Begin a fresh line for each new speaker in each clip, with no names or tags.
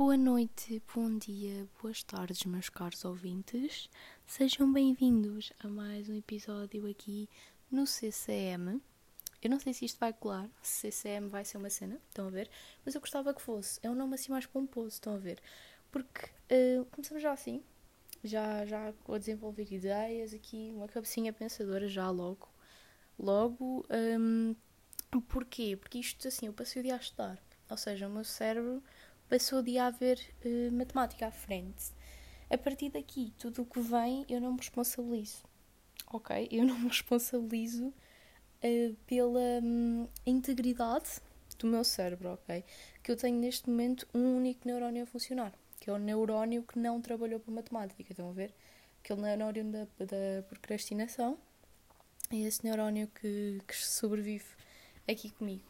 Boa noite, bom dia, boas tardes, meus caros ouvintes. Sejam bem-vindos a mais um episódio aqui no CCM. Eu não sei se isto vai colar, se CCM vai ser uma cena, estão a ver? Mas eu gostava que fosse. É um nome assim mais pomposo, estão a ver? Porque uh, começamos já assim, já, já a desenvolver ideias aqui, uma cabecinha pensadora já logo. Logo, um, porquê? Porque isto assim, eu passei o dia a estudar. Ou seja, o meu cérebro passou o dia a ver uh, matemática à frente. A partir daqui, tudo o que vem, eu não me responsabilizo. Ok? Eu não me responsabilizo uh, pela um, integridade do meu cérebro, ok? Que eu tenho neste momento um único neurónio a funcionar, que é o neurónio que não trabalhou para matemática. Estão a ver? Aquele neurónio da, da procrastinação é esse neurónio que, que sobrevive aqui comigo.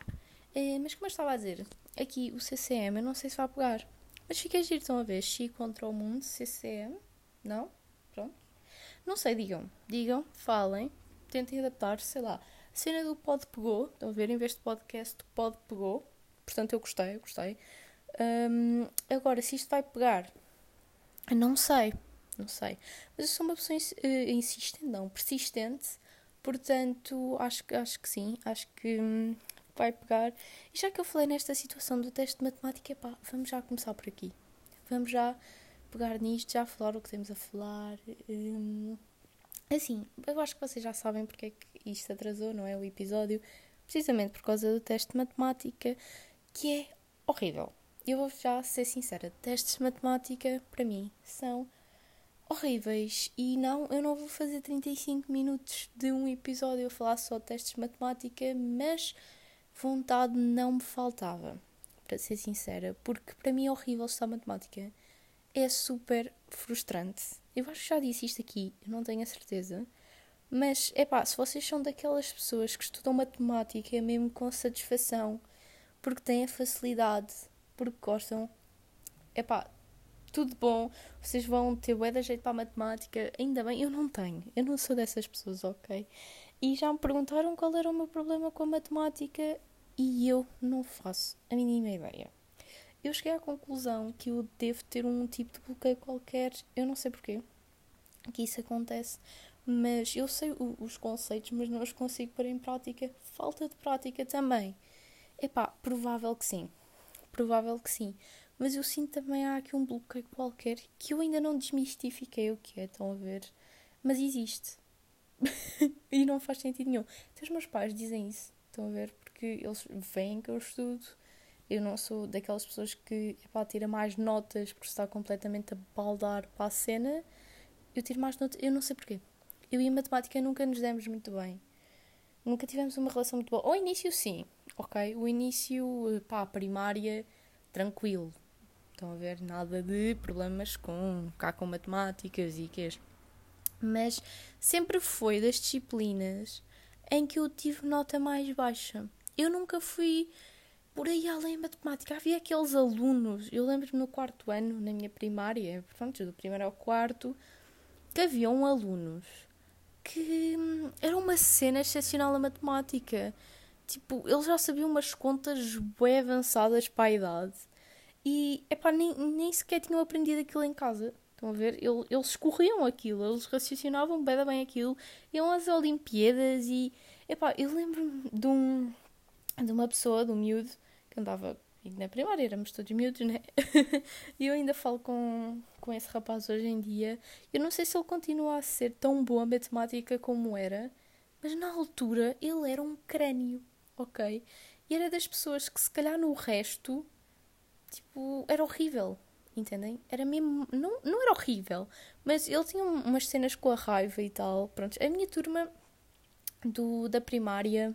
É, mas como eu estava a dizer, aqui o CCM, eu não sei se vai pegar. Mas fica giro, estão a ver? Chi contra o mundo, CCM. Não? Pronto. Não sei, digam. Digam, falem, tentem adaptar, sei lá. A cena do pod pegou, estão a ver? Em vez de podcast, pod pegou. Portanto, eu gostei, eu gostei. Um, agora, se isto vai pegar, não sei. Não sei. Mas eu sou uma pessoa uh, insistente, não, persistente. Portanto, acho, acho que sim. Acho que hum, vai pegar. E já que eu falei nesta situação do teste de matemática, pá, vamos já começar por aqui. Vamos já pegar nisto, já falar o que temos a falar. Hum, assim, eu acho que vocês já sabem porque é que isto atrasou, não é? O episódio, precisamente por causa do teste de matemática, que é horrível. Eu vou já ser sincera: testes de matemática, para mim, são horríveis. E não, eu não vou fazer 35 minutos de um episódio a falar só de testes de matemática, mas vontade não me faltava, para ser sincera, porque para mim é horrível estudar matemática. É super frustrante. Eu acho que já disse isto aqui, não tenho a certeza. Mas, é pá, se vocês são daquelas pessoas que estudam matemática mesmo com satisfação, porque têm a facilidade, porque gostam, é pá, tudo bom, vocês vão ter bué da jeito para a matemática, ainda bem, eu não tenho, eu não sou dessas pessoas, ok? E já me perguntaram qual era o meu problema com a matemática e eu não faço a mínima ideia. Eu cheguei à conclusão que eu devo ter um tipo de bloqueio qualquer, eu não sei porquê que isso acontece, mas eu sei os conceitos, mas não os consigo pôr em prática. Falta de prática também. Epá, provável que sim. Provável que sim. Mas eu sinto também há aqui um bloqueio qualquer que eu ainda não desmistifiquei o que é, estão a ver? Mas existe. e não faz sentido nenhum. Até os meus pais dizem isso, estão a ver? Porque eles veem que eu estudo. Eu não sou daquelas pessoas que epá, tira mais notas porque está completamente a baldar para a cena. Eu tiro mais notas, eu não sei porquê. Eu e a matemática nunca nos demos muito bem. Nunca tivemos uma relação muito boa. Ao início, sim, ok? O início, pá, primária, tranquilo. Estão a ver? Nada de problemas com, cá com matemáticas e que mas sempre foi das disciplinas em que eu tive nota mais baixa. Eu nunca fui por aí além da matemática. Havia aqueles alunos, eu lembro-me no quarto ano, na minha primária, pronto, do primeiro ao quarto, que haviam alunos que hum, era uma cena excepcional a matemática. Tipo, eles já sabiam umas contas bem avançadas para a idade e, epá, nem, nem sequer tinham aprendido aquilo em casa. Estão a ver? Eles escorriam aquilo, eles raciocinavam bem, bem aquilo, iam às Olimpíadas e. Epá, eu lembro-me de, um, de uma pessoa, de um miúdo, que andava na primária, éramos todos miúdos, né? e eu ainda falo com, com esse rapaz hoje em dia. Eu não sei se ele continua a ser tão bom a matemática como era, mas na altura ele era um crânio, ok? E era das pessoas que, se calhar, no resto, tipo, era horrível entendem? Era mesmo. Não, não era horrível, mas ele tinha umas cenas com a raiva e tal. Pronto, a minha turma do, da primária.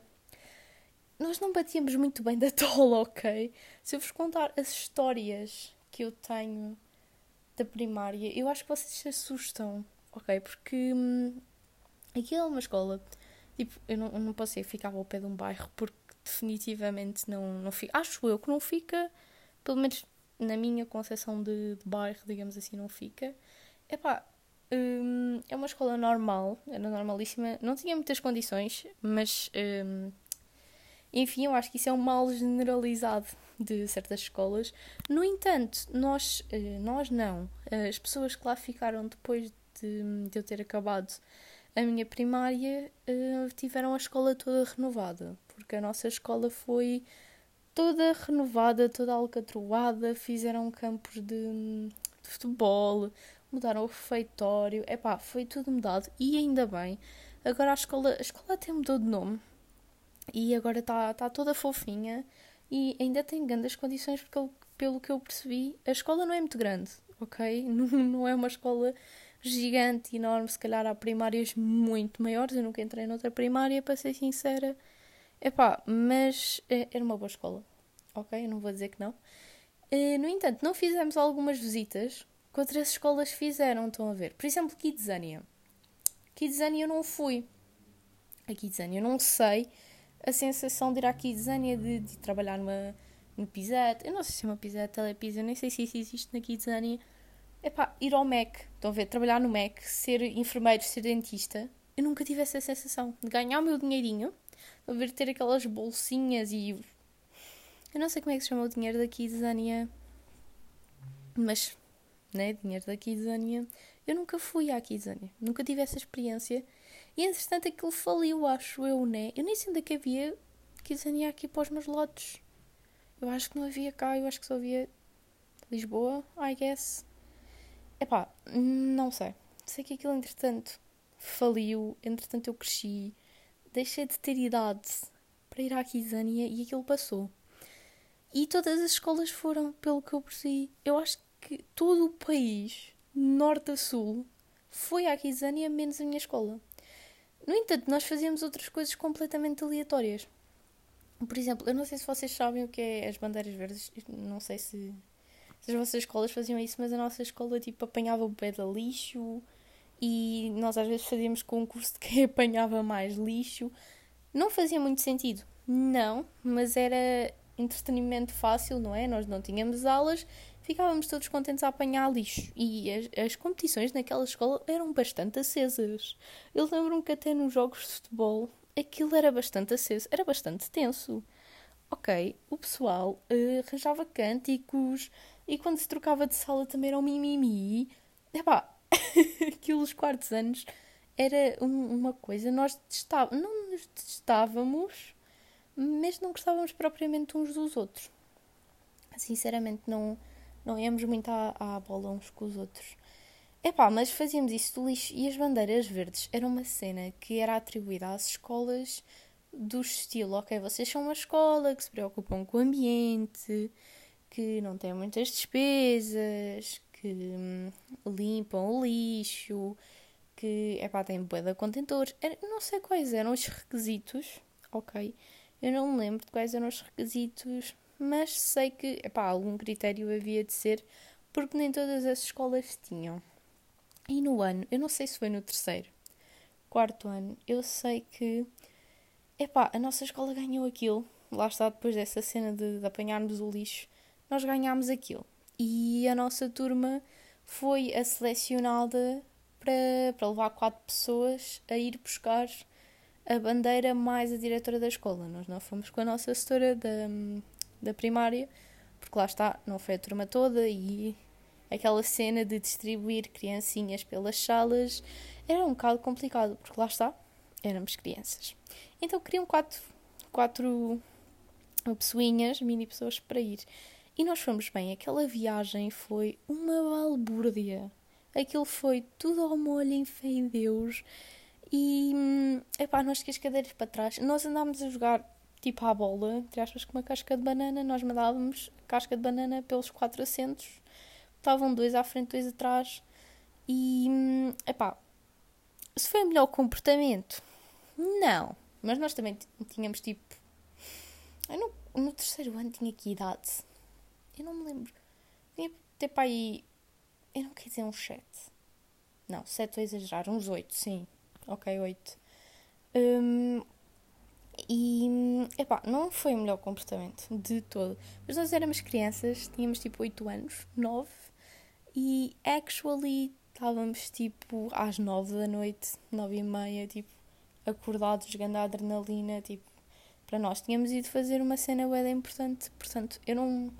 Nós não batíamos muito bem da tola, ok? Se eu vos contar as histórias que eu tenho da primária, eu acho que vocês se assustam, ok? Porque hum, aquilo é uma escola. Tipo, eu não, eu não posso ir ficar ao pé de um bairro porque definitivamente não, não fica. Acho eu que não fica, pelo menos na minha concepção de, de bairro, digamos assim, não fica. Epá, hum, é uma escola normal, era normalíssima, não tinha muitas condições, mas hum, enfim, eu acho que isso é um mal generalizado de certas escolas. No entanto, nós, uh, nós não. As pessoas que lá ficaram depois de, de eu ter acabado a minha primária uh, tiveram a escola toda renovada, porque a nossa escola foi toda renovada, toda alcatroada, fizeram campos de, de futebol, mudaram o refeitório, epá, foi tudo mudado e ainda bem. Agora a escola, a escola até mudou de nome e agora está tá toda fofinha e ainda tem grandes condições porque pelo que eu percebi, a escola não é muito grande, ok? Não, não é uma escola gigante, enorme. Se calhar há primárias muito maiores. Eu nunca entrei noutra primária, para ser sincera. Epá, mas é, era uma boa escola. Ok? Não vou dizer que não. Eh, no entanto, não fizemos algumas visitas que outras escolas fizeram, estão a ver. Por exemplo, Kidzania. Kidzania eu não fui. A Kidzania eu não sei a sensação de ir à Kidzania, de, de trabalhar numa, Pisat. Eu não sei se é uma Pisat, Telepisa, eu nem sei se isso existe na Kidzania epá, ir ao MEC, estão a ver, trabalhar no MEC, ser enfermeiro, ser dentista, eu nunca tive essa sensação de ganhar o meu dinheirinho, a ver ter aquelas bolsinhas e. Eu não sei como é que se chama o dinheiro daqui de Zânia, mas, né, dinheiro daqui de Zânia. Eu nunca fui à Kizânia, nunca tive essa experiência. E entretanto aquilo faliu, acho eu, né? Eu nem sei onde é que havia Kizânia aqui para os meus lotes. Eu acho que não havia cá, eu acho que só havia Lisboa, I guess. Epá, não sei. Sei que aquilo, entretanto, faliu, entretanto eu cresci, deixei de ter idade para ir à Kizânia e aquilo passou. E todas as escolas foram, pelo que eu percebi. Eu acho que todo o país, norte a sul, foi à Kizânia, menos a minha escola. No entanto, nós fazíamos outras coisas completamente aleatórias. Por exemplo, eu não sei se vocês sabem o que é as bandeiras verdes, não sei se se as vossas escolas faziam isso, mas a nossa escola tipo apanhava o pé da lixo e nós às vezes fazíamos concurso de quem apanhava mais lixo. Não fazia muito sentido, não, mas era entretenimento fácil, não é? Nós não tínhamos aulas, ficávamos todos contentes a apanhar lixo. E as, as competições naquela escola eram bastante acesas. Eu lembro-me que até nos jogos de futebol aquilo era bastante aceso, era bastante tenso. Ok, o pessoal uh, arranjava cânticos, e quando se trocava de sala também era um mimimi. Epá, aqueles quartos anos era um, uma coisa. Nós testávamos, não nos testávamos, mas não gostávamos propriamente uns dos outros. Sinceramente, não, não íamos muito à, à bola uns com os outros. Epá, mas fazíamos isso do lixo e as bandeiras verdes era uma cena que era atribuída às escolas do estilo, ok, vocês são uma escola que se preocupam com o ambiente, que não têm muitas despesas, que hum, limpam o lixo, que é pá, têm bué de contentores. Era, não sei quais eram os requisitos, ok? Eu não me lembro de quais eram os requisitos, mas sei que é pá, algum critério havia de ser, porque nem todas as escolas tinham. E no ano, eu não sei se foi no terceiro, quarto ano, eu sei que epá, a nossa escola ganhou aquilo. Lá está depois dessa cena de, de apanharmos o lixo nós ganhámos aquilo. E a nossa turma foi a selecionada para, para levar quatro pessoas a ir buscar a bandeira mais a diretora da escola. Nós não fomos com a nossa assessora da, da primária, porque lá está, não foi a turma toda e aquela cena de distribuir criancinhas pelas salas era um bocado complicado, porque lá está, éramos crianças. Então queriam quatro, quatro pessoinhas, mini pessoas para ir. E nós fomos bem. Aquela viagem foi uma balbúrdia. Aquilo foi tudo ao molho em fé em Deus. E, hum, epá, nós que as cadeiras para trás. Nós andámos a jogar tipo à bola, entre aspas, com uma casca de banana. Nós mandávamos a casca de banana pelos quatro assentos. Estavam dois à frente, dois atrás. E, hum, epá, se foi o melhor comportamento? Não. Mas nós também tínhamos tipo. Eu no, no terceiro ano tinha que idade? Eu não me lembro. Tinha para aí. Eu não quero dizer uns 7. Não, 7 vou exagerar. Uns 8, sim. Ok, 8. Um, e. Epá, não foi o melhor comportamento de todo. Mas nós éramos crianças, tínhamos tipo 8 anos, 9. E actually estávamos tipo às 9 da noite, 9 e meia, tipo, acordados, jogando a adrenalina, tipo, para nós. Tínhamos ido fazer uma cena bem importante, portanto, eu não,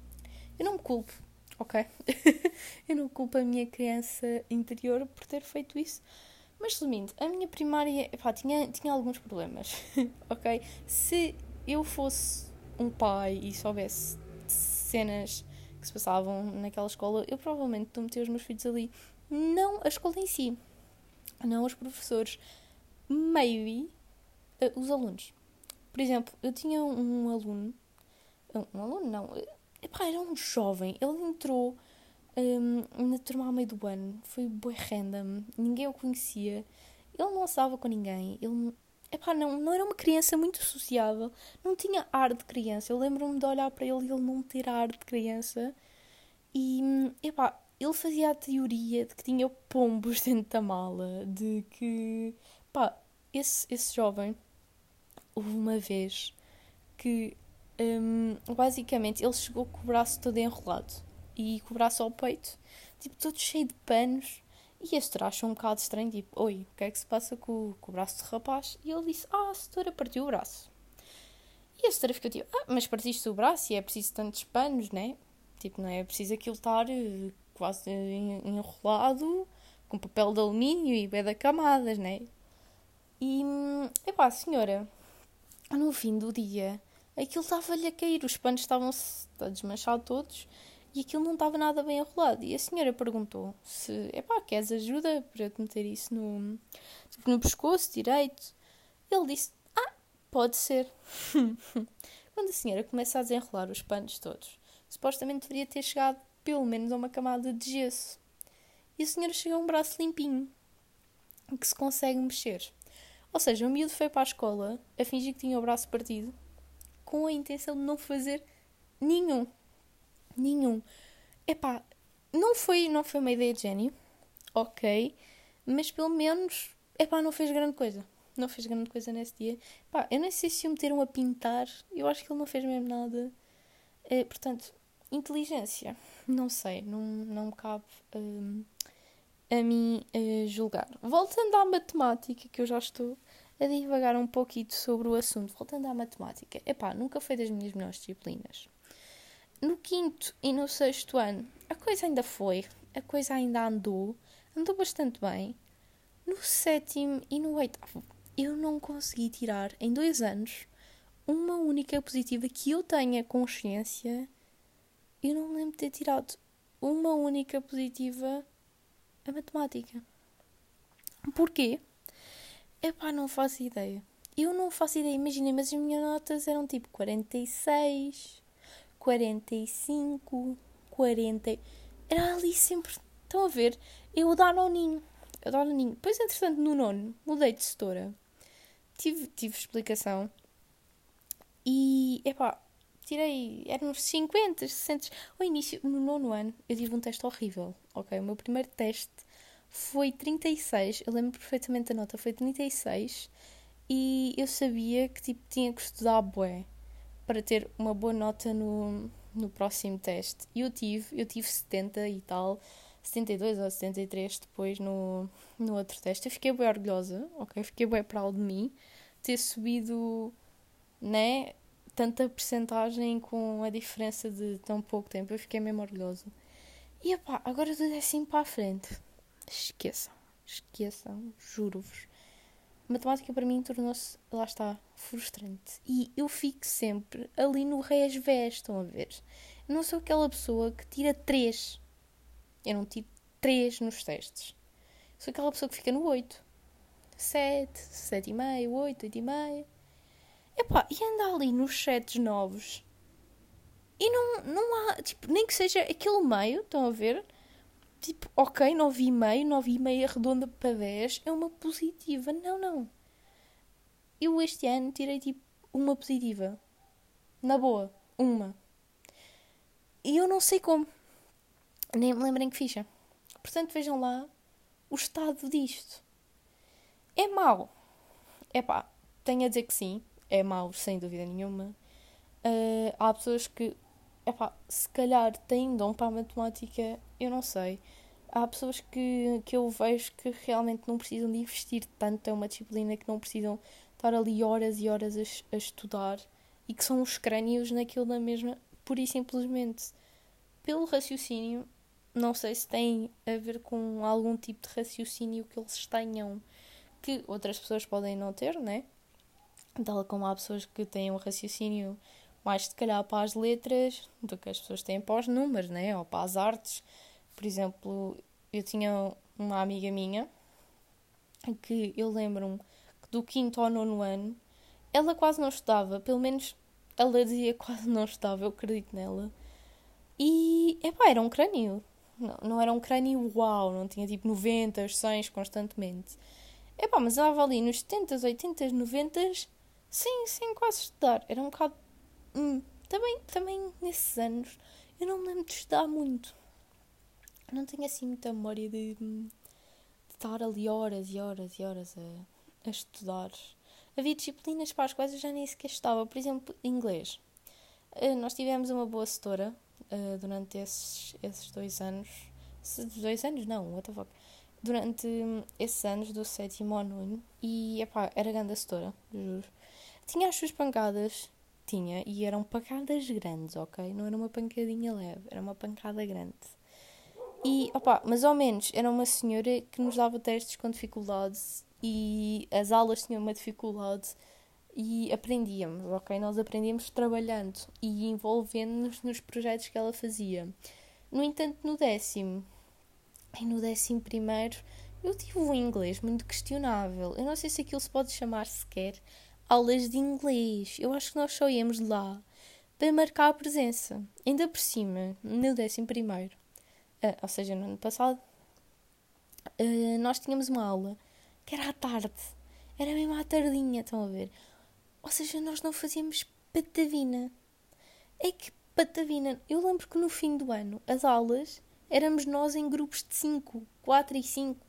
eu não me culpo, ok? eu não culpo a minha criança interior por ter feito isso. Mas resumindo, a minha primária epá, tinha, tinha alguns problemas, ok? Se eu fosse um pai e soubesse cenas que se passavam naquela escola, eu provavelmente não meter os meus filhos ali. Não a escola em si, não os professores, maybe uh, os alunos. Por exemplo, eu tinha um aluno, um, aluno não, epá, era um jovem, ele entrou um, na turma ao meio do ano, foi bem random, ninguém o conhecia, ele não estava com ninguém, ele epá, não, não era uma criança muito sociável, não tinha ar de criança. Eu lembro-me de olhar para ele e ele não ter ar de criança. E, epá, ele fazia a teoria de que tinha pombos dentro da mala, de que, pá, esse, esse jovem, houve uma vez que, um, basicamente, ele chegou com o braço todo enrolado e com o braço ao peito, tipo, todo cheio de panos e setora achou um bocado estranho, tipo, oi, o que é que se passa com, com o braço de rapaz? E ele disse, ah, a setora partiu o braço. E a setora ficou tipo, ah, mas partiste o braço e é preciso tantos panos, né? Tipo, não é preciso aquilo estar eh, quase enrolado com papel de alumínio e bem da camadas, né? E, epá, senhora, no fim do dia, aquilo estava-lhe a cair, os panos estavam-se a desmanchar todos e aquilo não estava nada bem arrolado. E a senhora perguntou se, epá, queres ajuda para te meter isso no, tipo, no pescoço direito? Ele disse, ah, pode ser. Quando a senhora começa a desenrolar os panos todos, supostamente deveria ter chegado pelo menos a uma camada de gesso. E a senhora chegou a um braço limpinho, que se consegue mexer. Ou seja, o miúdo foi para a escola a fingir que tinha o braço partido, com a intenção de não fazer nenhum Nenhum. Epá, não foi, não foi uma ideia de gênio, ok, mas pelo menos, epá, não fez grande coisa. Não fez grande coisa nesse dia. Epá, eu nem sei se o meteram a pintar, eu acho que ele não fez mesmo nada. É, portanto, inteligência, não sei, não, não me cabe um, a mim uh, julgar. Voltando à matemática, que eu já estou a divagar um pouquinho sobre o assunto, voltando à matemática, epá, nunca foi das minhas melhores disciplinas. No quinto e no sexto ano, a coisa ainda foi, a coisa ainda andou, andou bastante bem. No sétimo e no oitavo, eu não consegui tirar em dois anos uma única positiva que eu tenha consciência. Eu não lembro de ter tirado uma única positiva a matemática. Porquê? Epá, não faço ideia. Eu não faço ideia, imaginem, mas as minhas notas eram tipo 46, 45, 40. Era ali sempre. Estão a ver? Eu o ninho Eu ninho Depois, entretanto, no nono, mudei de setora. Tive, tive explicação. E, epá, tirei. Eram uns 50, 60. Ao início, no nono ano, eu tive um teste horrível. Ok? O meu primeiro teste foi 36. Eu lembro perfeitamente da nota. Foi 36. E eu sabia que tipo, tinha que estudar bué para ter uma boa nota no, no próximo teste. E eu tive, eu tive 70 e tal, 72 ou 73 depois no, no outro teste. Eu fiquei bem orgulhosa, ok? Fiquei bem proud de mim ter subido, né? Tanta percentagem com a diferença de tão pouco tempo. Eu fiquei mesmo orgulhosa. E epá, agora do décimo para a frente. Esqueçam, esqueçam, juro-vos matemática para mim tornou-se, lá está, frustrante. E eu fico sempre ali no resvés, estão a ver? Não sou aquela pessoa que tira 3. Eu não tiro 3 nos testes. Sou aquela pessoa que fica no 8. 7, 7,5, 8, 8,5. Epá, e anda ali nos sets novos. E não, não há, tipo, nem que seja aquele meio, estão a ver? Tipo, ok, 9,5, 9,5 arredonda para 10 é uma positiva. Não, não. Eu este ano tirei tipo uma positiva. Na boa, uma. E eu não sei como. Nem me lembro em que ficha. Portanto, vejam lá o estado disto. É mau. É pá, tenho a dizer que sim. É mau, sem dúvida nenhuma. Uh, há pessoas que epá, se calhar têm dom para a matemática, eu não sei. Há pessoas que, que eu vejo que realmente não precisam de investir tanto, é uma disciplina que não precisam estar ali horas e horas a, a estudar. e que são os crânios naquilo da mesma, pura e simplesmente pelo raciocínio. Não sei se tem a ver com algum tipo de raciocínio que eles tenham que outras pessoas podem não ter, né? Tal como há pessoas que têm um raciocínio mais se calhar para as letras do que as pessoas têm para os números, né? Ou para as artes. Por exemplo, eu tinha uma amiga minha que eu lembro-me que do quinto ao nono ano ela quase não estudava, pelo menos ela dizia quase não estudava, eu acredito nela. E, epá, era um crânio. Não, não era um crânio uau, não tinha tipo 90, 100 constantemente. Epá, mas andava ali nos 70, 80, 90, sim, sem quase estudar. Era um bocado. Hum, também, também nesses anos eu não me lembro de estudar muito. Não tenho assim muita memória de, de estar ali horas e horas e horas a, a estudar havia disciplinas para as quais eu já nem sequer estava. Por exemplo, inglês. Uh, nós tivemos uma boa setora uh, durante esses, esses dois anos. Se, dois anos? Não, what the fuck. Durante um, esses anos, do sétimo ao nono. E, epá, era grande a setora, juro. Tinha as suas pancadas, tinha, e eram pancadas grandes, ok? Não era uma pancadinha leve, era uma pancada grande. E, opá, mas ao menos era uma senhora que nos dava testes com dificuldades e as aulas tinham uma dificuldade e aprendíamos, ok? Nós aprendíamos trabalhando e envolvendo-nos nos projetos que ela fazia. No entanto, no décimo e no décimo primeiro, eu tive um inglês muito questionável. Eu não sei se aquilo se pode chamar sequer aulas de inglês. Eu acho que nós só íamos lá para marcar a presença. Ainda por cima, no décimo primeiro, uh, ou seja, no ano passado, uh, nós tínhamos uma aula que era à tarde. Era mesmo à tardinha, estão a ver? Ou seja, nós não fazíamos patavina. É que patavina. Eu lembro que no fim do ano, as aulas, éramos nós em grupos de 5, 4 e 5.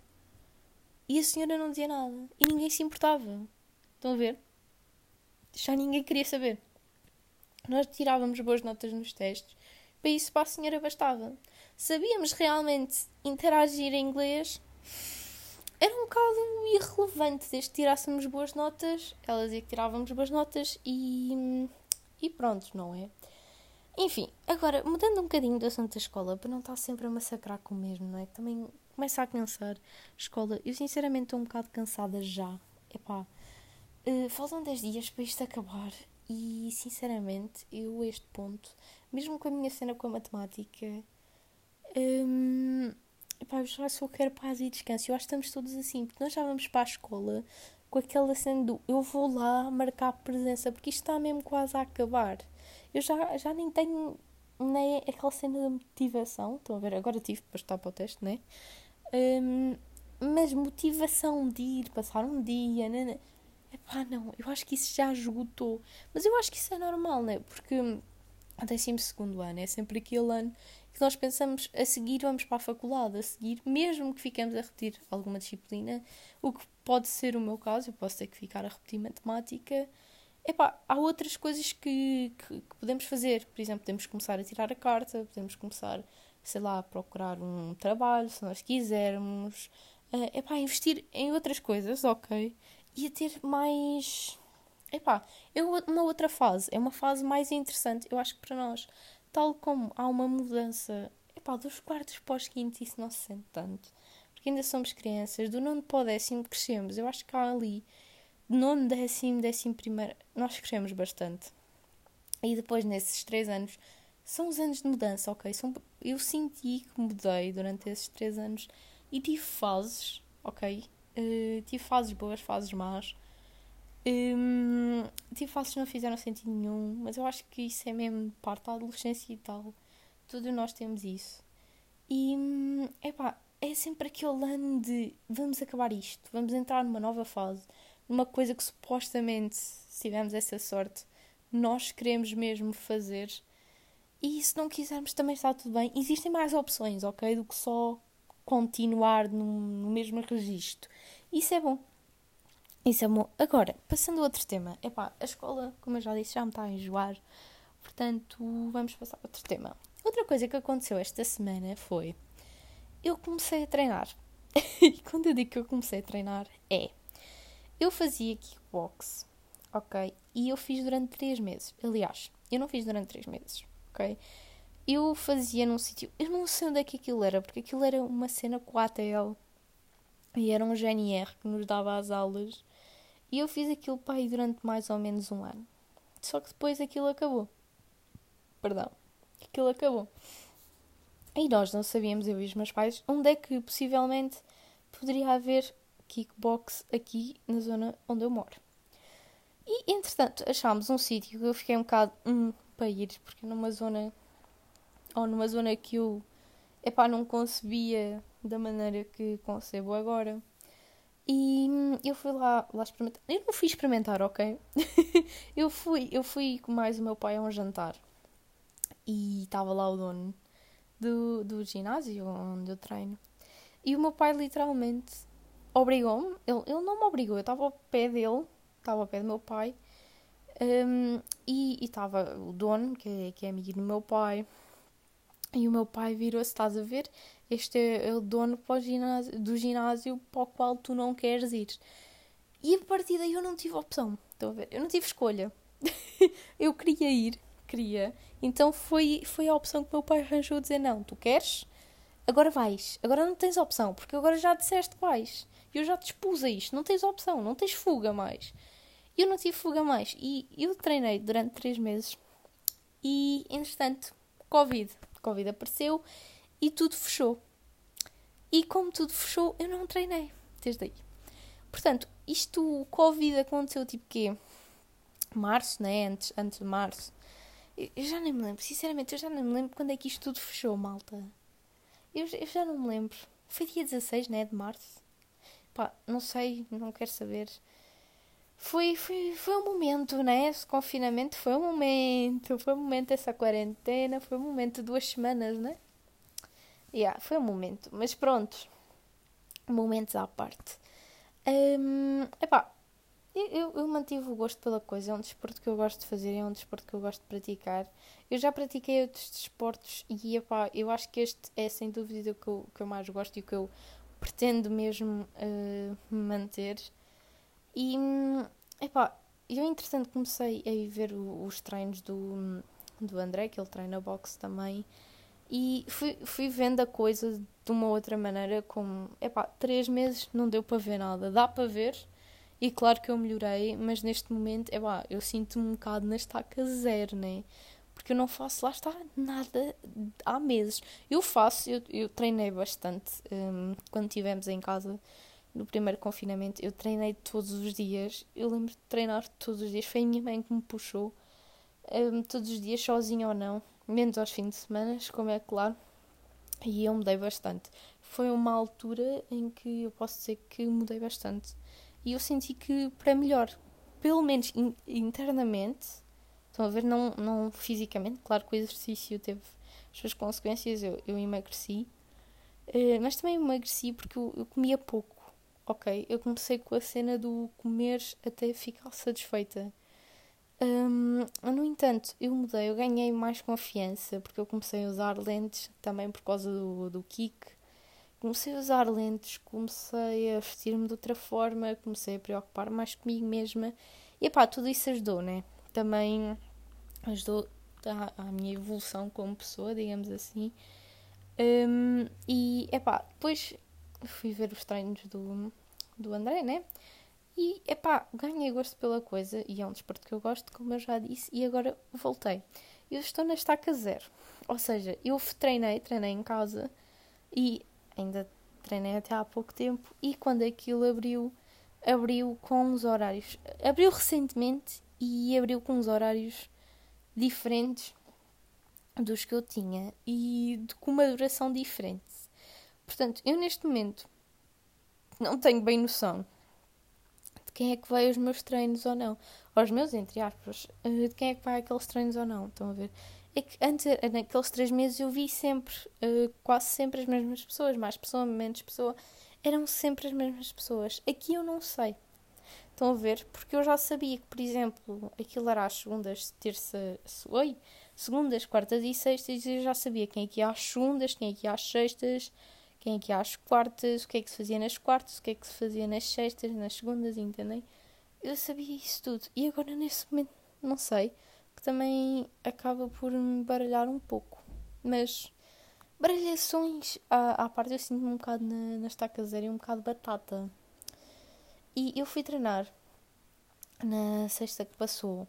E a senhora não dizia nada. E ninguém se importava. Estão a ver? Já ninguém queria saber. Nós tirávamos boas notas nos testes. Para isso, para a senhora bastava. Sabíamos realmente interagir em inglês era um bocado irrelevante desde que tirássemos boas notas. Ela dizia que tirávamos boas notas e, e pronto, não é? Enfim, agora, mudando um bocadinho do assunto da escola, para não estar sempre a massacrar com o mesmo, não é? Também começa a cansar. Escola, eu sinceramente estou um bocado cansada já. Epá, uh, faltam 10 dias para isto acabar e sinceramente, eu a este ponto, mesmo com a minha cena com a matemática, um, Epá, eu já só quero paz e descanso. Eu acho que estamos todos assim, porque nós já vamos para a escola com aquela cena do eu vou lá marcar presença, porque isto está mesmo quase a acabar. Eu já, já nem tenho nem aquela cena da motivação. Estão a ver? Agora tive para estar para o teste, né? Um, mas motivação de ir, passar um dia, né? né? Epá, não, eu acho que isso já esgotou. Mas eu acho que isso é normal, né? Porque o 12 ano é sempre aquele ano que nós pensamos a seguir vamos para a faculdade, a seguir, mesmo que fiquemos a repetir alguma disciplina, o que pode ser o meu caso, eu posso ter que ficar a repetir matemática. Epá, há outras coisas que, que, que podemos fazer. Por exemplo, podemos começar a tirar a carta, podemos começar, sei lá, a procurar um trabalho, se nós quisermos. Uh, epá, investir em outras coisas, ok? E a ter mais. Epá, é uma outra fase. É uma fase mais interessante, eu acho que para nós tal como há uma mudança epá, dos quartos para os quintos, isso não se sente tanto. Porque ainda somos crianças, do nono para o décimo crescemos. Eu acho que há ali, nono, décimo, décimo primeiro, nós crescemos bastante. E depois, nesses três anos, são os anos de mudança, ok? São, eu senti que mudei durante esses três anos e tive fases, ok? Uh, tive fases boas, fases más. Um, tipo, fases que não fizeram sentido nenhum, mas eu acho que isso é mesmo parte da adolescência e tal. Todos nós temos isso. E, hum, epá, é sempre aquele ano de vamos acabar isto, vamos entrar numa nova fase, numa coisa que supostamente, se tivermos essa sorte, nós queremos mesmo fazer. E se não quisermos também está tudo bem. Existem mais opções, ok? Do que só continuar no, no mesmo registro. Isso é bom. Isso é bom. Agora, passando a outro tema. Epá, a escola, como eu já disse, já me está a enjoar. Portanto, vamos passar a outro tema. Outra coisa que aconteceu esta semana foi... Eu comecei a treinar. e quando eu digo que eu comecei a treinar, é... Eu fazia kickbox. ok? E eu fiz durante 3 meses. Aliás, eu não fiz durante 3 meses, ok? Eu fazia num sítio, eu não sei onde é que aquilo era, porque aquilo era uma cena com a ATL e era um GNR que nos dava as aulas. E eu fiz aquilo para aí durante mais ou menos um ano. Só que depois aquilo acabou. Perdão. Aquilo acabou. E nós não sabíamos, eu e os meus pais, onde é que possivelmente poderia haver kickbox aqui na zona onde eu moro. E entretanto achámos um sítio que eu fiquei um bocado hum, para ir, porque numa zona ou numa zona que eu epá, não concebia da maneira que concebo agora. E eu fui lá, lá experimentar. Eu não fui experimentar, ok? eu fui, eu fui com mais o meu pai a um jantar. E estava lá o dono do, do ginásio onde eu treino. E o meu pai literalmente obrigou-me. Ele, ele não me obrigou, eu estava ao pé dele, estava ao pé do meu pai. Um, e estava o dono, que é, que é amigo do meu pai. E o meu pai virou-se, estás a ver? Este é, o dono ginásio, do ginásio para o qual tu não queres ir. E a partir daí eu não tive opção. Estão a ver? Eu não tive escolha. eu queria ir, queria. Então foi, foi a opção que o meu pai arranjou dizer: não, tu queres? Agora vais. Agora não tens opção, porque agora já disseste que vais. Eu já te expus a isto. Não tens opção, não tens fuga mais. Eu não tive fuga mais. E eu treinei durante três meses. E, entretanto, Covid. Covid apareceu e tudo fechou. E como tudo fechou, eu não treinei desde aí. Portanto, isto, o Covid aconteceu tipo quê? Março, né? Antes, antes de março. Eu, já nem me lembro, sinceramente, eu já nem me lembro quando é que isto tudo fechou, malta. Eu, eu já não me lembro. Foi dia 16, né? De março. Pá, não sei, não quero saber. Foi, foi, foi um momento, né? Esse confinamento foi um momento. Foi um momento essa quarentena. Foi um momento duas semanas, né? Yeah, foi um momento. Mas pronto. Momentos à parte. Um, epá, eu, eu, mantive o gosto pela coisa. É um desporto que eu gosto de fazer. É um desporto que eu gosto de praticar. Eu já pratiquei outros desportos. E epá, eu acho que este é sem dúvida o que eu, que eu mais gosto e o que eu pretendo mesmo uh, manter. E, epá, eu entretanto comecei a ver os treinos do, do André, que ele treina boxe também. E fui, fui vendo a coisa de uma outra maneira, como, epá, três meses não deu para ver nada. Dá para ver, e claro que eu melhorei, mas neste momento, epá, eu sinto-me um bocado na estaca zero, né? Porque eu não faço, lá está, nada há meses. Eu faço, eu, eu treinei bastante um, quando estivemos em casa no primeiro confinamento. Eu treinei todos os dias. Eu lembro de treinar todos os dias. Foi a minha mãe que me puxou um, todos os dias, sozinha ou não menos aos fins de semana, como é claro, e eu mudei bastante. Foi uma altura em que eu posso dizer que mudei bastante. E eu senti que para melhor, pelo menos in internamente, estão a ver, não, não fisicamente, claro que o exercício teve as suas consequências, eu, eu emagreci, uh, mas também emagreci porque eu, eu comia pouco, ok? Eu comecei com a cena do comer até ficar satisfeita. Um, no entanto, eu mudei, eu ganhei mais confiança porque eu comecei a usar lentes também por causa do, do kick. Comecei a usar lentes, comecei a vestir-me de outra forma, comecei a preocupar mais comigo mesma. E pá, tudo isso ajudou, né? Também ajudou à, à minha evolução como pessoa, digamos assim. Um, e é pá, depois fui ver os treinos do, do André, né? E, epá, ganhei gosto pela coisa e é um desporto que eu gosto, como eu já disse, e agora voltei. Eu estou na estaca zero. Ou seja, eu treinei, treinei em casa e ainda treinei até há pouco tempo e quando aquilo abriu, abriu com os horários. Abriu recentemente e abriu com os horários diferentes dos que eu tinha e de, com uma duração diferente. Portanto, eu neste momento não tenho bem noção quem é que vai aos meus treinos ou não. Aos meus, entre aspas, eh, de quem é que vai aqueles treinos ou não. Estão a ver? É que antes, eh, naqueles três meses, eu vi sempre, uh, quase sempre as mesmas pessoas, mais pessoa, menos pessoa, eram sempre as mesmas pessoas. Aqui eu não sei. Estão a ver? Porque eu já sabia que, por exemplo, aquilo era às segundas, terça, oi, segundas, quartas e sextas, e eu já sabia quem é que ia às segundas, quem é que ia às sextas, quem é que ia às quartas, o que é que se fazia nas quartas, o que é que se fazia nas sextas, nas segundas, entendem? eu sabia isso tudo. E agora, nesse momento, não sei, que também acaba por me baralhar um pouco. Mas, baralhações à, à parte, eu sinto-me um bocado na, na estaca zero e um bocado batata. E eu fui treinar na sexta que passou.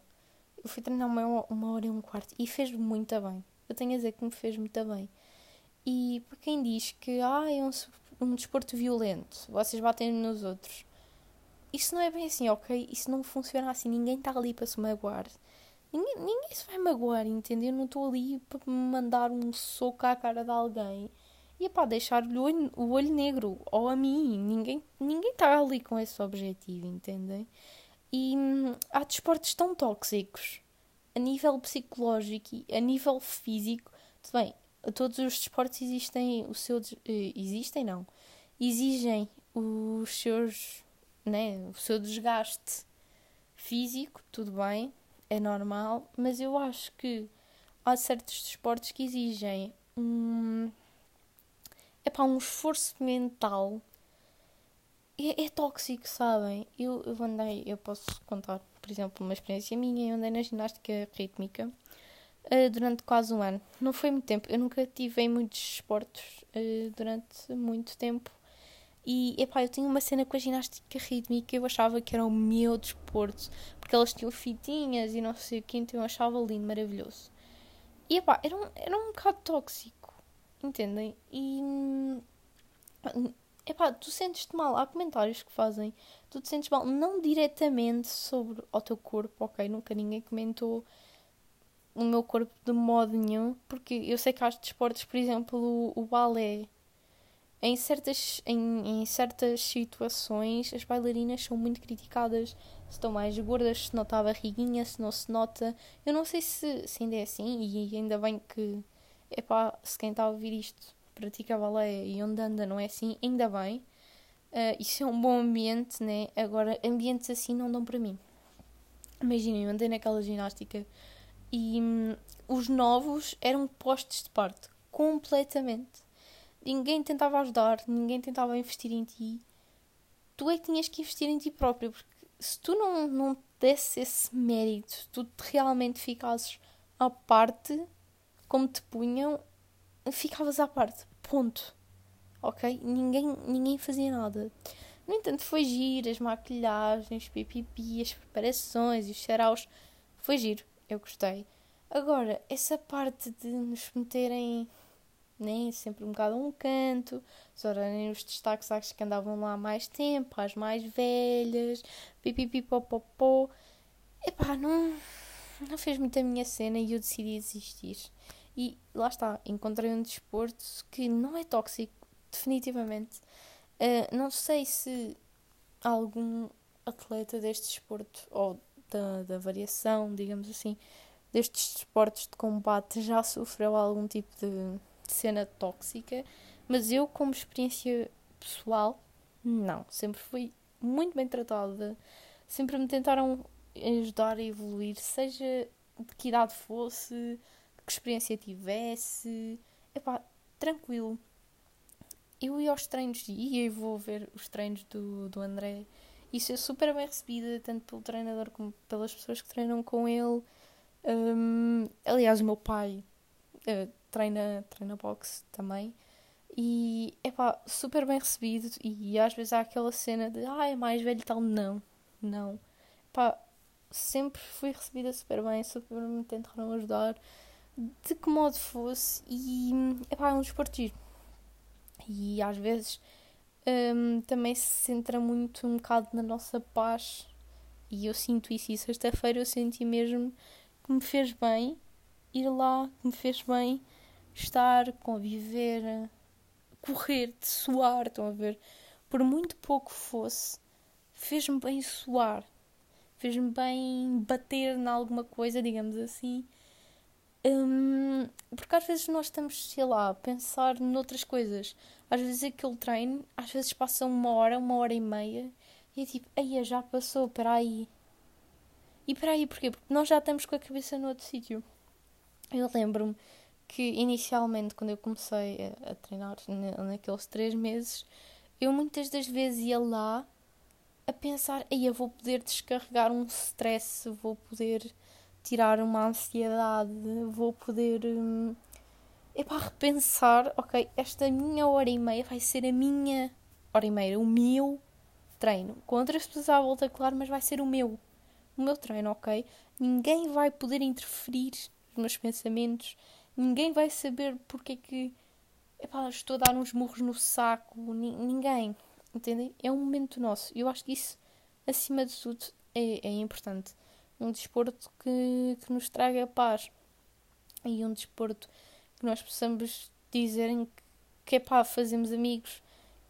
Eu fui treinar uma, uma hora e um quarto e fez muito bem. Eu tenho a dizer que me fez muito bem. E para quem diz que ah, é um, um desporto violento, vocês batem nos outros, isso não é bem assim, ok? Isso não funciona assim. Ninguém está ali para se magoar. Ninguém, ninguém se vai magoar, entendeu? Eu não estou ali para mandar um soco à cara de alguém e para deixar-lhe o o olho negro, ou a mim. Ninguém ninguém está ali com esse objetivo, entendem? E hum, há desportos tão tóxicos a nível psicológico e a nível físico. Tudo bem, todos os desportos existem o seu. Eh, existem, não. Exigem os seus. Né, o seu desgaste físico, tudo bem, é normal, mas eu acho que há certos desportos que exigem um. É para um esforço mental. É, é, tóxico, sabem? Eu, eu andei, eu posso contar, por exemplo, uma experiência minha. Eu andei na ginástica rítmica uh, durante quase um ano. Não foi muito tempo, eu nunca tive em muitos esportes uh, durante muito tempo. E epá, eu tinha uma cena com a ginástica rítmica eu achava que era o meu desporto, porque elas tinham fitinhas e não sei o que, então eu achava lindo, maravilhoso. E epá, era um, era um bocado tóxico, entendem? E epá, tu sentes-te mal, há comentários que fazem, tu te sentes mal, não diretamente sobre o teu corpo, ok? Nunca ninguém comentou o meu corpo de modo nenhum, porque eu sei que há desportos, por exemplo, o, o balé em certas, em, em certas situações as bailarinas são muito criticadas. Se estão mais gordas, se nota a barriguinha, se não se nota. Eu não sei se, se ainda é assim, e ainda bem que, epá, se quem está a ouvir isto pratica balé e onde anda não é assim, ainda bem. Uh, isso é um bom ambiente, né? Agora, ambientes assim não dão para mim. Imaginem, eu andei naquela ginástica e hum, os novos eram postos de parte, completamente ninguém tentava ajudar, ninguém tentava investir em ti. Tu é que tinhas que investir em ti próprio, porque se tu não, não desse esse mérito, tu realmente ficasses à parte, como te punham, ficavas à parte. Ponto. Ok? Ninguém, ninguém fazia nada. No entanto, foi giro, as maquilhagens, pipipi, as preparações e os saraus. Foi giro, eu gostei. Agora, essa parte de nos meterem né? sempre um bocado a um canto, só eram os destaques acho que andavam lá há mais tempo, as mais velhas, pipipipopopó. Epá, não, não fez muito a minha cena e eu decidi desistir. E lá está, encontrei um desporto que não é tóxico, definitivamente. Uh, não sei se algum atleta deste desporto, ou da, da variação, digamos assim, destes desportos de combate já sofreu algum tipo de cena tóxica, mas eu, como experiência pessoal, não. Sempre fui muito bem tratada, sempre me tentaram ajudar a evoluir, seja de que idade fosse, que experiência tivesse. Epá, tranquilo. Eu ia aos treinos e vou ver os treinos do, do André e ser super bem recebida, tanto pelo treinador como pelas pessoas que treinam com ele. Um, aliás, o meu pai uh, treina, treina boxe também. E é pá, super bem recebido. E às vezes há aquela cena de ah, é mais velho tal. Não, não. Pá, sempre fui recebida super bem, super me tentaram ajudar de que modo fosse. E é pá, é um desportivo. E às vezes um, também se centra muito um bocado na nossa paz. E eu sinto isso. E sexta-feira eu senti mesmo que me fez bem ir lá, que me fez bem estar, conviver, correr, de suar, estão a ver? Por muito pouco fosse, fez-me bem suar, fez-me bem bater em alguma coisa, digamos assim. Hum, porque às vezes nós estamos, sei lá, a pensar noutras coisas. Às vezes aquele treino, às vezes passa uma hora, uma hora e meia, e é tipo, aí já passou, peraí. E peraí, porquê? Porque nós já estamos com a cabeça no outro sítio. Eu lembro-me que inicialmente, quando eu comecei a, a treinar naqueles três meses, eu muitas das vezes ia lá a pensar, aí eu vou poder descarregar um stress, vou poder tirar uma ansiedade, vou poder hum, é para repensar, ok, esta minha hora e meia vai ser a minha hora e meia, o meu treino. Com outras pessoas à volta, claro, mas vai ser o meu. O meu treino, ok? Ninguém vai poder interferir nos meus pensamentos, ninguém vai saber porque é que epá, estou a dar uns murros no saco, ninguém, entendem? É um momento nosso. Eu acho que isso, acima de tudo, é, é importante. Um desporto que, que nos traga paz e um desporto que nós possamos dizerem que, é pá, fazemos amigos,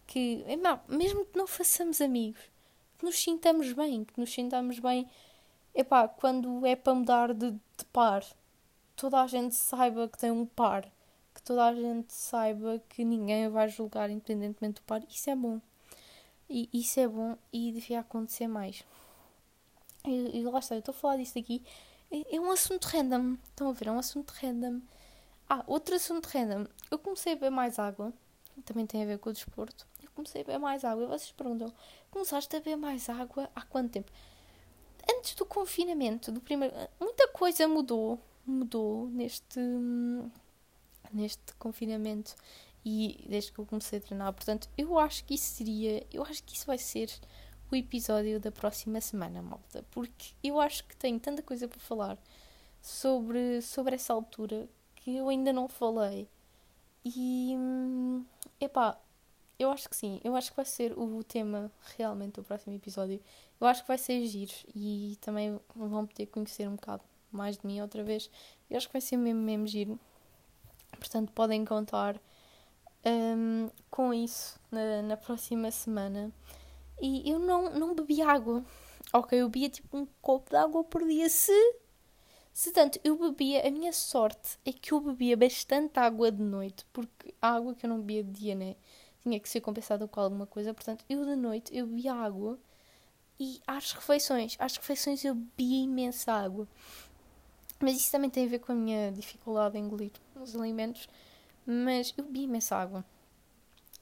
que é mesmo que não façamos amigos, que nos sintamos bem, que nos sintamos bem, é pá, quando é para mudar de, de par, toda a gente saiba que tem um par, que toda a gente saiba que ninguém vai julgar independentemente do par, isso é bom. E isso é bom e devia acontecer mais. E, e lá está, eu estou a falar disto aqui. É, é um assunto random. Estão a ver? É um assunto random. Ah, outro assunto random. Eu comecei a beber mais água. Também tem a ver com o desporto. Eu comecei a beber mais água. E vocês perguntam: começaste a beber mais água há quanto tempo? Antes do confinamento, do primeiro. Muita coisa mudou. Mudou neste. Neste confinamento. E desde que eu comecei a treinar. Portanto, eu acho que isso seria. Eu acho que isso vai ser o episódio da próxima semana, malta. Porque eu acho que tenho tanta coisa para falar sobre, sobre essa altura que eu ainda não falei. E hum, epá, eu acho que sim, eu acho que vai ser o tema realmente do próximo episódio. Eu acho que vai ser giro e também vão poder conhecer um bocado mais de mim outra vez. Eu acho que vai ser mesmo, mesmo giro. Portanto, podem contar um, com isso na, na próxima semana. E eu não, não bebi água. Ok, eu bebia tipo um copo de água por dia se se tanto eu bebia, a minha sorte é que eu bebia bastante água de noite, porque a água que eu não bebia de dia, né? Tinha que ser compensada com alguma coisa, portanto, eu de noite eu bebia água e às refeições, às refeições eu bebia imensa água. Mas isso também tem a ver com a minha dificuldade em engolir os alimentos, mas eu bebia imensa água.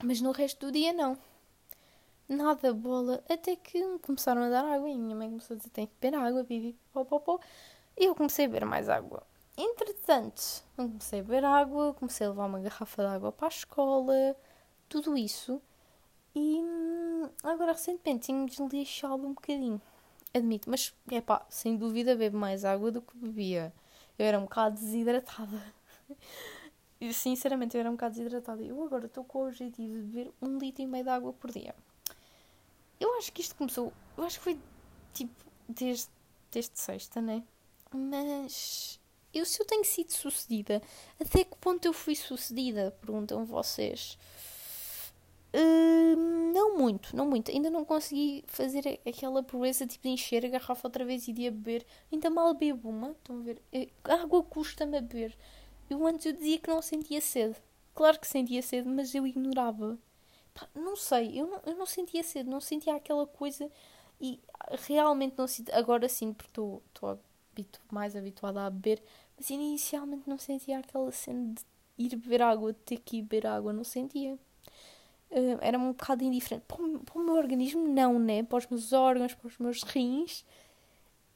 Mas no resto do dia não. Nada bola, até que começaram a dar água e minha mãe começou a dizer tem que beber água, bibi, pó, pó, pó. E eu comecei a beber mais água. Entretanto, comecei a beber água, comecei a levar uma garrafa de água para a escola, tudo isso. E hum, agora recentemente tenho-me desleixado um bocadinho. Admito, mas é pá, sem dúvida bebo mais água do que bebia. Eu era um bocado desidratada. E, sinceramente, eu era um bocado desidratada. Eu agora estou com o objetivo de beber um litro e meio de água por dia. Eu acho que isto começou. Eu acho que foi tipo desde, desde sexta, né? Mas eu se eu tenho sido sucedida, até que ponto eu fui sucedida? Perguntam vocês. Uh, não muito, não muito. Ainda não consegui fazer aquela proeza tipo de encher a garrafa outra vez e de a beber. Ainda mal bebo uma. Estão a ver? A água custa-me a beber. Eu antes eu dizia que não sentia sede. Claro que sentia sede, mas eu ignorava. Pá, não sei, eu não, eu não sentia sede, não sentia aquela coisa e realmente não sinto. Agora sim, porque estou habitu mais habituada a beber, mas inicialmente não sentia aquela cena de ir beber água, de ter que ir beber água, não sentia. Uh, era um bocado indiferente. Para o, para o, meu organismo, não, né? Para os meus órgãos, para os meus rins,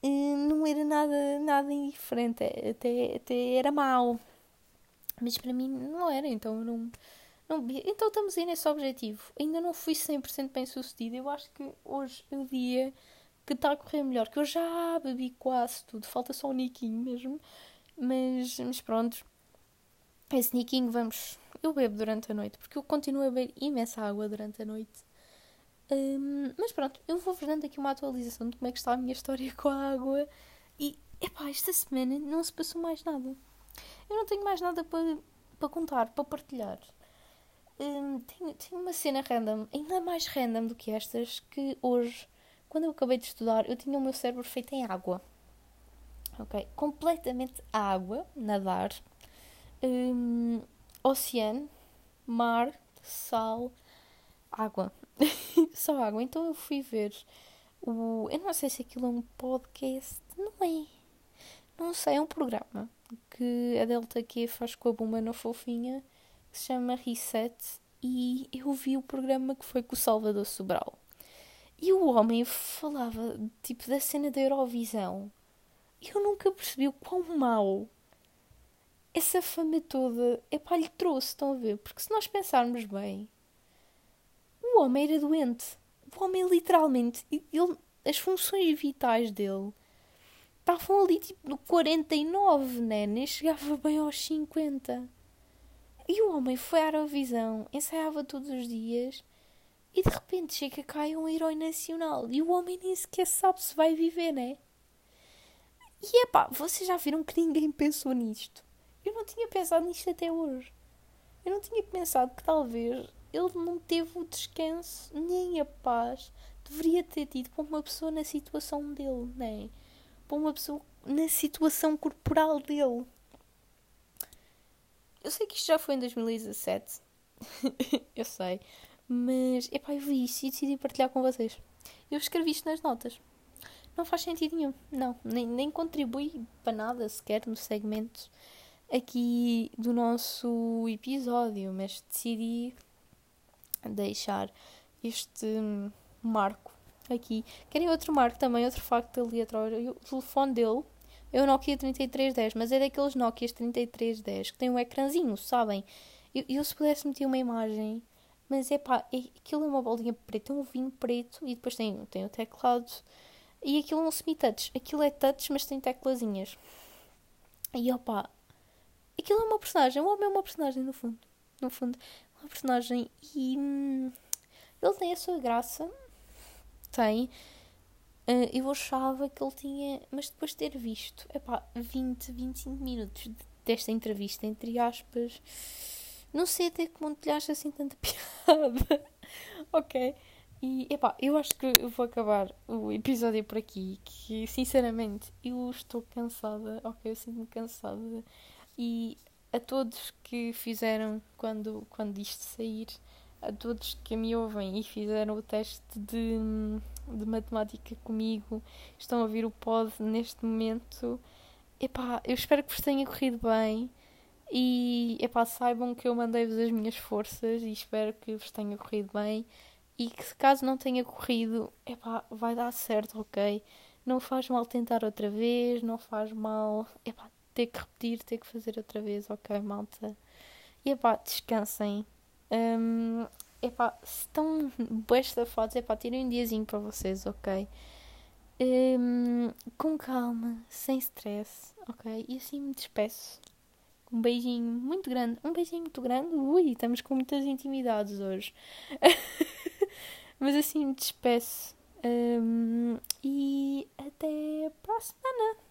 uh, não era nada, nada indiferente. Até, até era mau. Mas para mim não era, então não. não então estamos aí nesse objetivo. Ainda não fui 100% bem sucedida. Eu acho que hoje o dia que está a correr melhor, que eu já bebi quase tudo, falta só um niquinho mesmo, mas, mas pronto, esse niquinho vamos, eu bebo durante a noite, porque eu continuo a beber imensa água durante a noite. Um, mas pronto, eu vou-vos dando aqui uma atualização de como é que está a minha história com a água. E, epá, esta semana não se passou mais nada. Eu não tenho mais nada para, para contar, para partilhar. Um, tenho, tenho uma cena random, ainda mais random do que estas, que hoje quando eu acabei de estudar, eu tinha o meu cérebro feito em água. Ok? Completamente água, nadar, um, oceano, mar, sal, água. Só água. Então eu fui ver o. Eu não sei se aquilo é um podcast. Não é. Não sei, é um programa que a Delta Q faz com a Buma na Fofinha que se chama Reset. E eu vi o programa que foi com o Salvador Sobral. E o homem falava, tipo, da cena da Eurovisão. Eu nunca percebi o quão mau essa fama toda, é pá, lhe trouxe, estão a ver? Porque se nós pensarmos bem, o homem era doente. O homem, literalmente, ele, as funções vitais dele estavam ali, tipo, no 49, né? Nem chegava bem aos 50. E o homem foi à Eurovisão, ensaiava todos os dias e de repente chega cá é um herói nacional. E o homem nem sequer sabe se vai viver, né? E é pá, vocês já viram que ninguém pensou nisto? Eu não tinha pensado nisto até hoje. Eu não tinha pensado que talvez ele não teve o descanso nem a paz deveria ter tido para uma pessoa na situação dele, né? Para uma pessoa na situação corporal dele. Eu sei que isto já foi em 2017. eu sei. Mas, epá, eu vi isso e decidi partilhar com vocês. Eu escrevi isto nas notas. Não faz sentido nenhum. Não, nem, nem contribui para nada sequer no segmento aqui do nosso episódio. Mas decidi deixar este marco aqui. Querem outro marco também, outro facto aleatório. O telefone dele é o Nokia 3310, mas é daqueles Nokias 3310 que tem um ecrãzinho, sabem? Eu, eu se pudesse meter uma imagem, mas é pá, é, aquilo é uma bolinha preta, é um vinho preto e depois tem, tem o teclado. E aquilo não se me touch, aquilo é touch, mas tem teclazinhas. E opá, aquilo é uma personagem, o homem é uma personagem no fundo. No fundo, uma personagem e hum, ele tem a sua graça, tem Uh, eu achava que ele tinha. Mas depois de ter visto epá, 20, 25 minutos desta entrevista, entre aspas, não sei até que ponto lhe acha assim tanta piada. ok. E epá, eu acho que eu vou acabar o episódio por aqui. Que sinceramente eu estou cansada. Ok, eu sinto-me cansada. E a todos que fizeram quando, quando isto sair a todos que me ouvem e fizeram o teste de, de matemática comigo, estão a ouvir o pod neste momento. Epá, eu espero que vos tenha corrido bem e epá, saibam que eu mandei-vos as minhas forças e espero que vos tenha corrido bem e que caso não tenha corrido, epá, vai dar certo, ok? Não faz mal tentar outra vez, não faz mal epá, ter que repetir, ter que fazer outra vez, ok, malta? E epá, descansem. Um, epá, se estão fotos, epá, tirem um diazinho para vocês, ok? Um, com calma, sem stress, ok? E assim me despeço. Um beijinho muito grande. Um beijinho muito grande. Ui, estamos com muitas intimidades hoje. Mas assim despeço. Um, e até para a semana.